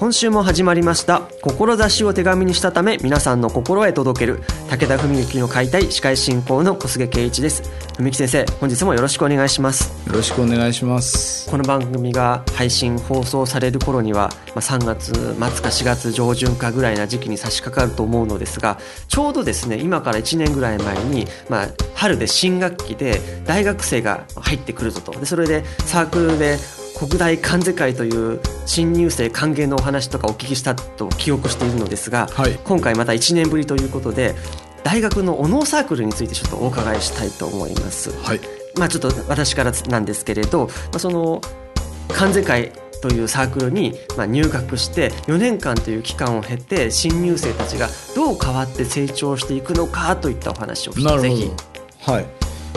今週も始まりました。志を手紙にしたため皆さんの心へ届ける武田文幸の解体司会進行の小菅圭一です。文幸先生本日もよろしくお願いします。よろしくお願いします。この番組が配信放送される頃には、まあ、3月末か4月上旬かぐらいな時期に差し掛かると思うのですがちょうどですね今から1年ぐらい前に、まあ、春で新学期で大学生が入ってくるぞと。でそれでサークルで国大関世会という新入生歓迎のお話とかお聞きしたと記憶しているのですが、はい、今回また1年ぶりということで大学のお能サークルについてちょっとお伺いしたいと思います。はい、まあちょっと私からなんですけれど、まあ、その関世会というサークルにまあ入学して4年間という期間を経て新入生たちがどう変わって成長していくのかといったお話をぜひ。はい、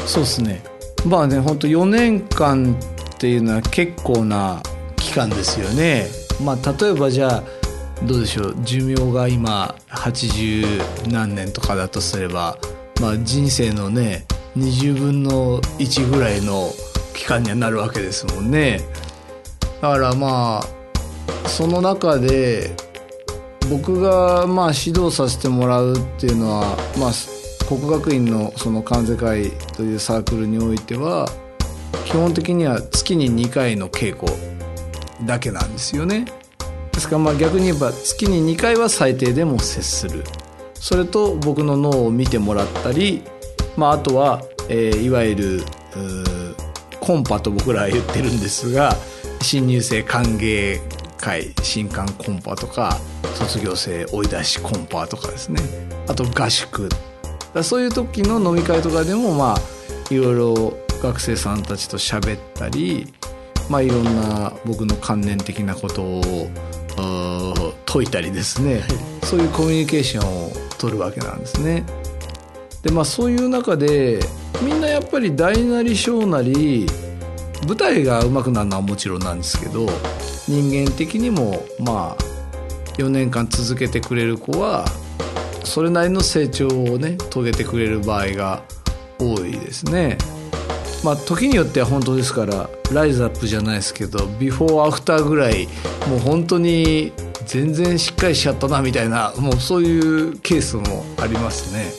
そうですね。まあね本当4年間っていうのは結構な期間ですよね。まあ、例えばじゃあどうでしょう寿命が今80何年とかだとすれば、まあ、人生のね20分の1ぐらいの期間にはなるわけですもんね。だからまあその中で僕がまあ指導させてもらうっていうのは、まあ、国学院のその関西会というサークルにおいては基本的には月に2回の稽古だけなんですよね。ですからまあ逆に言えば月に2回は最低でも接する。それと僕の脳を見てもらったり、まあ、あとは、えー、いわゆるコンパと僕らは言ってるんですが新入生歓迎会新歓コンパとか卒業生追い出しコンパとかですね。あと合宿。そういう時の飲み会とかでもまあいろいろ学生さんたちと喋ったり、まあ、いろんな僕の観念的なことを解いたりですね、そういうコミュニケーションを取るわけなんですね。でまあそういう中でみんなやっぱり大なり小なり舞台が上手くなるのはもちろんなんですけど人間的にもまあ4年間続けてくれる子はそれなりの成長をね遂げてくれる場合が多いですね。まあ、時によっては本当ですからライズアップじゃないですけどビフォーアフターぐらいもう本当に全然しっかりしちゃったなみたいなもうそういうケースもありますね。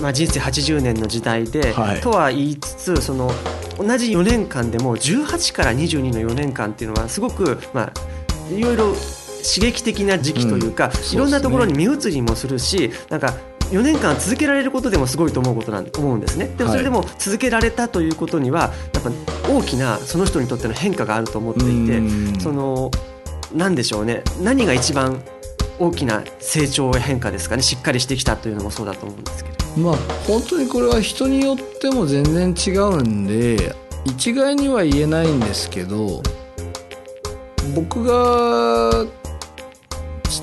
まあ、人生80年の時代で、はい、とは言いつつその同じ4年間でも18から22の4年間っていうのはすごく、まあ、いろいろ刺激的な時期というか、うんうね、いろんなところに目移りもするしなんか4年間続けられることでもすごいと思うことなん思うんですね。でもそれでも続けられたということにはやっぱ大きなその人にとっての変化があると思っていてその何でしょうね。何が一番大きな成長や変化ですかね？しっかりしてきたというのもそうだと思うんですけど。まあ本当にこれは人によっても全然違うんで一概には言えないんですけど僕が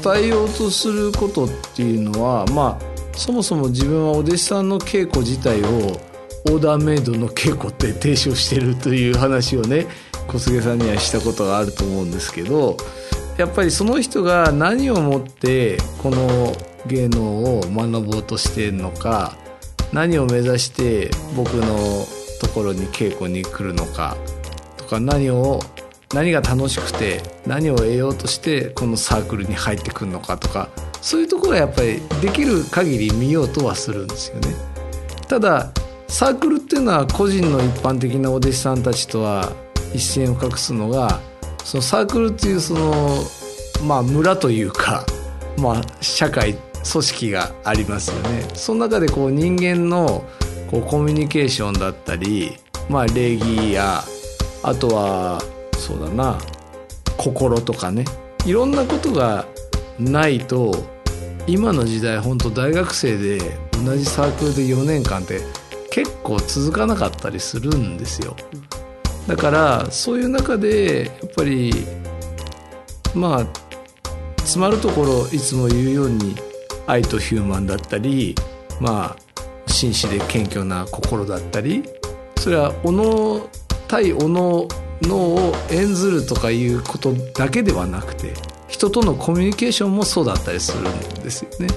伝えようとすることっていうのはまあそもそも自分はお弟子さんの稽古自体をオーダーメイドの稽古って提唱してるという話をね小菅さんにはしたことがあると思うんですけどやっぱりその人が何をもってこの芸能を学ぼうとしてるのか何を目指して僕のところに稽古に来るのかとか何を何が楽しくて何を得ようとしてこのサークルに入ってくるのかとかそういうところはやっぱりできる限り見ようとはするんですよね。ただサークルっていうのは個人の一般的なお弟子さんたちとは一線を画すのがそのサークルっていうそのまあ村というかまあ社会組織がありますよね。その中でこう人間のこうコミュニケーションだったり、まあ、礼儀やあとはそうだな心とかねいろんなことがないと今の時代本当大学生で同じサークルで4年間って結構続かなかったりするんですよ。だからそういう中でやっぱりまあ詰まるところいつも言うように愛とヒューマンだったりまあ紳士で謙虚な心だったりそれはおの対おののを演ずるとかいうことだけではなくて人とのコミュニケーションもそうだったりするんですよね。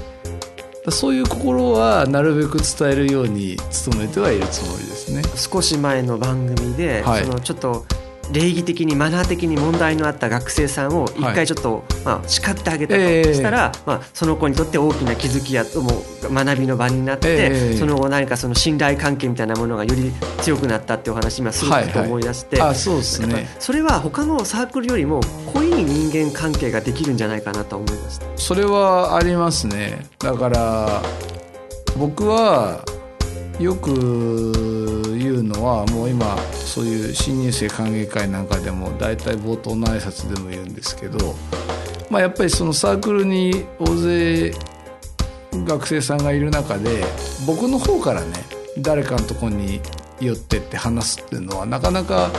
そういう心はなるべく伝えるように努めてはいるつもりですね。少し前の番組で、はい、そのちょっと礼儀的にマナー的に問題のあった学生さんを一回ちょっと、まあ、叱ってあげたとしたら、まあ、その子にとって大きな気づきやとも学びの場になって、その後何かその信頼関係みたいなものがより強くなったっていうお話今すると思い出して、あそうですね。それは他のサークルよりも濃い人間関係ができるんじゃないかなと思いました。それはありますね。だから僕はよく言うのはもう今そういう新入生歓迎会なんかでも大体冒頭の挨拶でも言うんですけど、まあ、やっぱりそのサークルに大勢学生さんがいる中で僕の方からね誰かのとこに寄ってって話すっていうのはなかなか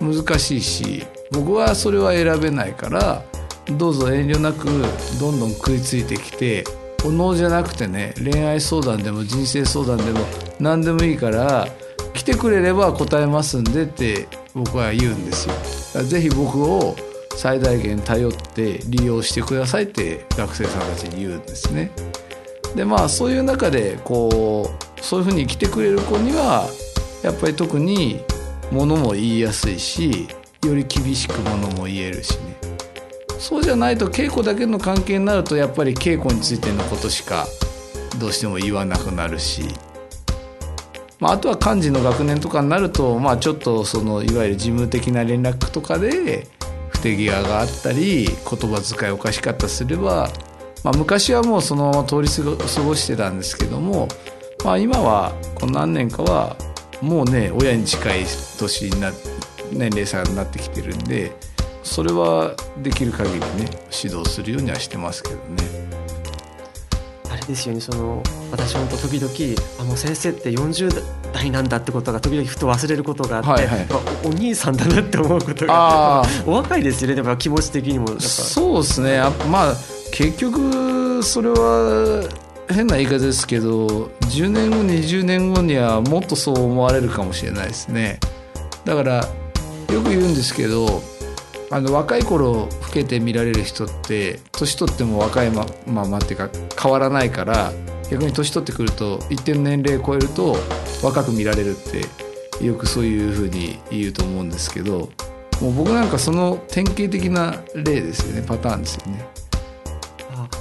難しいし僕はそれは選べないからどうぞ遠慮なくどんどん食いついてきてお能じゃなくてね恋愛相談でも人生相談でも何でもいいから来てくれれば答えますんでって僕は言うんですよ。ぜひ僕を最大限頼って利用してくださいって学生さんたちに言うんですね。でまあそういう中でこうそういうふうに来てくれる子にはやっぱり特にものも言いやすいしより厳しくものも言えるしねそうじゃないと稽古だけの関係になるとやっぱり稽古についてのことしかどうしても言わなくなるしまあ、あとは幹事の学年とかになると、まあ、ちょっとそのいわゆる事務的な連絡とかで不手際があったり言葉遣いおかしかったすれば、まあ、昔はもうそのまま通り過ごしてたんですけども、まあ、今はこの何年かはもうね親に近い年にな年齢差になってきてるんでそれはできる限りね指導するようにはしてますけどね。ですよね。その私本当時々あの先生って40代なんだってことが時々ふと忘れることがあって、はいはい、お兄さんだなって思うことがお若いですよね。でも気持ち的にもそうですね。まあ結局それは変な言い方ですけど10年後20年後にはもっとそう思われるかもしれないですね。だからよく言うんですけどあの若い頃老けて見られる人って年取っても若いまままっていうか変わらないから逆に年取ってくると一定の年齢を超えると若く見られるってよくそういうふうに言うと思うんですけどもう僕なんかその典型的な例ですよねパターンですよね。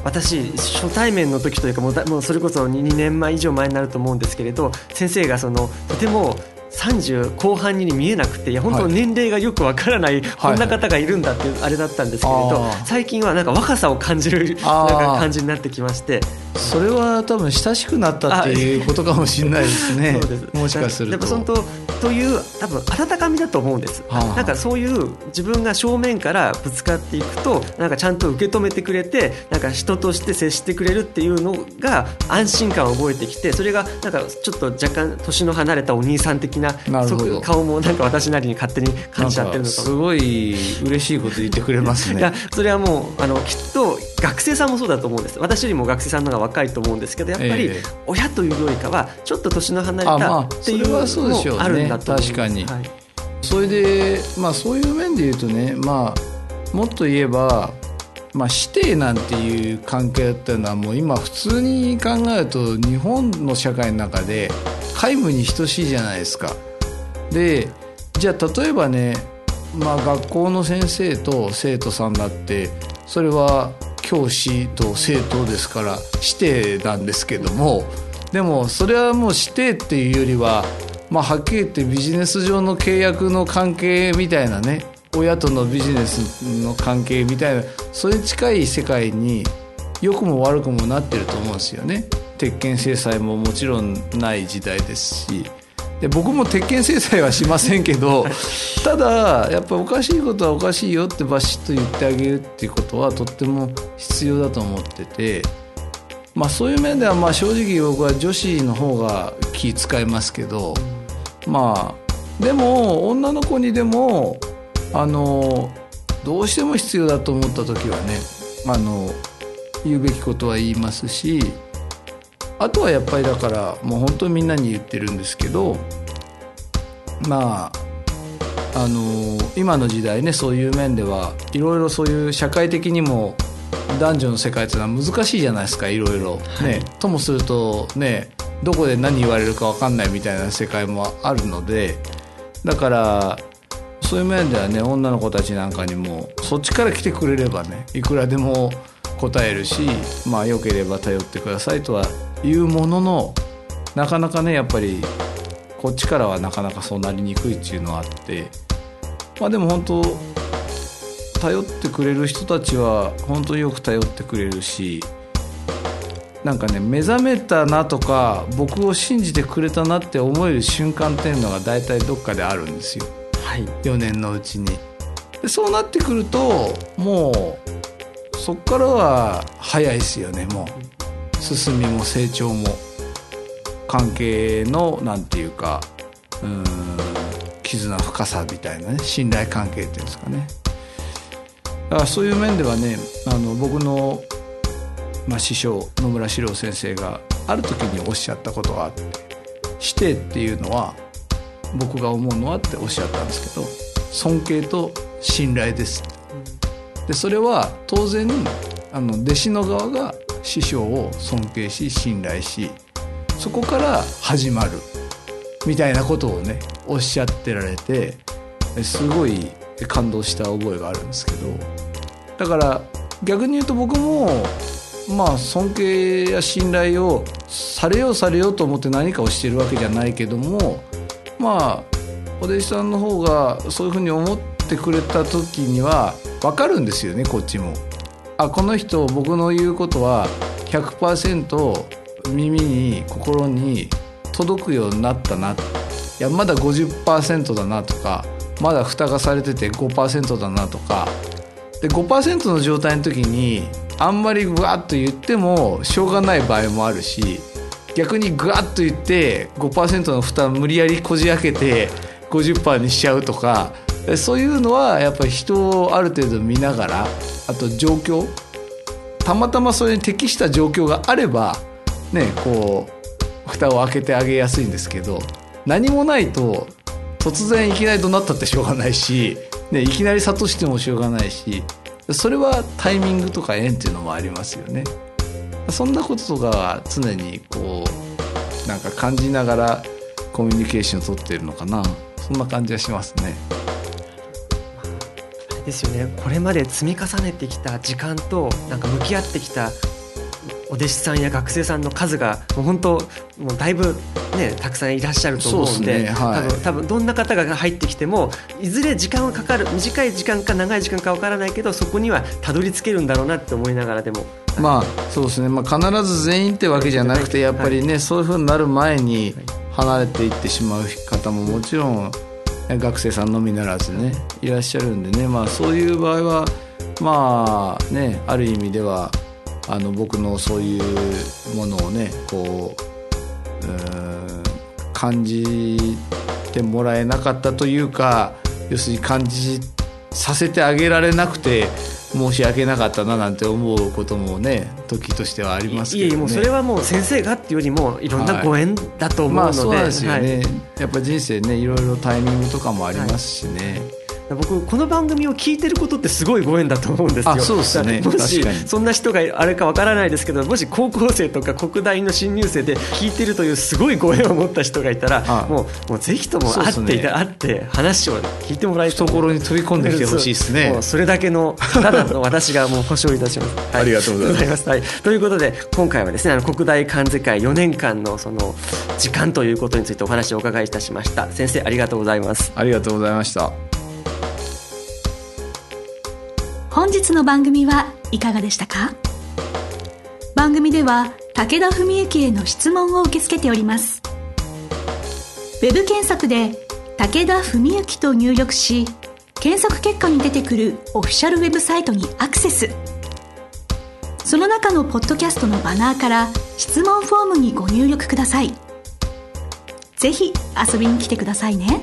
私初対面の時というかもうそれこそ 2, 2年前以上前になると思うんですけれど先生がそのとても30後半に見えなくていや本当年齢がよくわからない、こんな方がいるんだっていうあれだったんですけれど、最近はなんか若さを感じるなんか感じになってきましてそれは多分親しくなったっていうことかもしれないですね。もしかすると。でも本当という多分温かみだと思うんです、はあ、なんかそういう自分が正面からぶつかっていくとなんかちゃんと受け止めてくれてなんか人として接してくれるっていうのが安心感を覚えてきてそれがなんかちょっと若干年の離れたお兄さん的な顔もなんか私なりに勝手に感じちゃってるのかすごい嬉しいこと言ってくれますね。いやそれはもうあのきっと学生さんもそうだと思うんです。私よりも学生さんの方が若いと思うんですけどやっぱり親というよりかはちょっと年の離れたっていうのもあるんだと思います、確かに、はい、それでまあそういう面で言うとねまあもっと言えばまあ、師弟なんていう関係っていうのはもう今普通に考えると日本の社会の中で皆無に等しいじゃないですか。でじゃあ例えばね、まあ、学校の先生と生徒さんだってそれは教師と生徒ですから師弟なんですけどもでもそれはもう師弟っていうよりは、まあ、はっきり言ってビジネス上の契約の関係みたいなね親とのビジネスの関係みたいなそれに近い世界に良くも悪くもなってると思うんですよね。鉄拳制裁ももちろんない時代ですしで僕も鉄拳制裁はしませんけど ただやっぱおかしいことはおかしいよってバシッと言ってあげるっていうことはとっても必要だと思ってて、まあ、そういう面ではまあ正直僕は女子の方が気使いますけどまあでも女の子にでもあのどうしても必要だと思った時はねあの言うべきことは言いますしあとはやっぱりだからもう本当にみんなに言ってるんですけどまああの今の時代ねそういう面ではいろいろそういう社会的にも男女の世界っていうのは難しいじゃないですかいろいろ。ね、ともするとねどこで何言われるか分かんないみたいな世界もあるのでだからそういう面ではね女の子たちなんかにもそっちから来てくれればねいくらでも答えるしまあよければ頼ってくださいとは言うもののなかなかねやっぱりこっちからはなかなかそうなりにくいっていうのはあってまあでも本当頼ってくれる人たちは本当によく頼ってくれるしなんかね目覚めたなとか僕を信じてくれたなって思える瞬間っていうのが大体どっかであるんですよ、はい、4年のうちに。でそうなってくるともうそっからは早いですよねもう進みも成長も関係のなんていうかうん絆深さみたいなね信頼関係っていうんですかね。だからそういう面ではねあの僕の、まあ、師匠野村史郎先生がある時におっしゃったことがあって師弟っていうのは僕が思うのはっておっしゃったんですけど尊敬と信頼です。でそれは当然あの弟子の側が師匠を尊敬し信頼しそこから始まるみたいなことをねおっしゃってられてすごい感動した覚えがあるんですけどだから逆に言うと僕もまあ尊敬や信頼をされようされようと思って何かをしてるわけじゃないけどもまあお弟子さんの方がそういうふうに思ってくれた時には分かるんですよねこっちも。あこの人僕の言うことは100%耳に心に届くようになったな。いやまだ50%だなとかまだ蓋がされてて5%だなとか。で5%の状態の時にあんまりグワッと言ってもしょうがない場合もあるし逆にグワッと言って5%の蓋無理やりこじ開けて50%にしちゃうとかそういうのはやっぱり人をある程度見ながらあと状況たまたまそれに適した状況があればねこう蓋を開けてあげやすいんですけど何もないと突然いきなり怒鳴ったってしょうがないし、ね、いきなり諭してもしょうがないしそれはタイミングとか縁っていうのもありますよね。そんなこととかは常にこうなんか感じながらコミュニケーションを取っているのかなそんな感じはしますね。ですよね。これまで積み重ねてきた時間となんか向き合ってきたお弟子さんや学生さんの数がもう本当もうだいぶねたくさんいらっしゃると思うんで、ね。はい、多分多分どんな方が入ってきてもいずれ時間はかかる短い時間か長い時間かわからないけどそこにはたどり着けるんだろうなって思いながらでも。まあそうですね、まあ、必ず全員ってわけじゃなくてやっぱりね、はい、そういうふうになる前に離れていってしまう方ももちろん学生さんのみならずねいらっしゃるんでね、まあ、そういう場合はまあねある意味ではあの僕のそういうものをねこううん感じてもらえなかったというか要するに感じさせてあげられなくて申し訳なかったななんて思うこともね時としてはありますけど、ね、いえもうそれはもう先生がっていうよりもいろんなご縁だと思うので、はい、まあ、そうですよね、はい、やっぱ人生ねいろいろタイミングとかもありますしね、はい僕この番組を聞いてることってすごいご縁だと思うんですよ。そうですね。もしそんな人があれかわからないですけど、もし高校生とか国大の新入生で聞いてるというすごいご縁を持った人がいたら、もうもうぜひとも会っていた、ね、会って話を聞いてもらいたい。懐に飛び込んできてほしいですね。もうそれだけのただの私がもう保証いたします。はい、ありがとうございます。はい。ということで今回はですね、あの国大漢字会4年間のその時間ということについてお話をお伺いいたしました。先生ありがとうございます。ありがとうございました。本日の番組はいかがでしたか？番組では武田文幸への質問を受け付けております。ウェブ検索で武田文幸と入力し検索結果に出てくるオフィシャルウェブサイトにアクセス。その中のポッドキャストのバナーから質問フォームにご入力ください。ぜひ遊びに来てくださいね。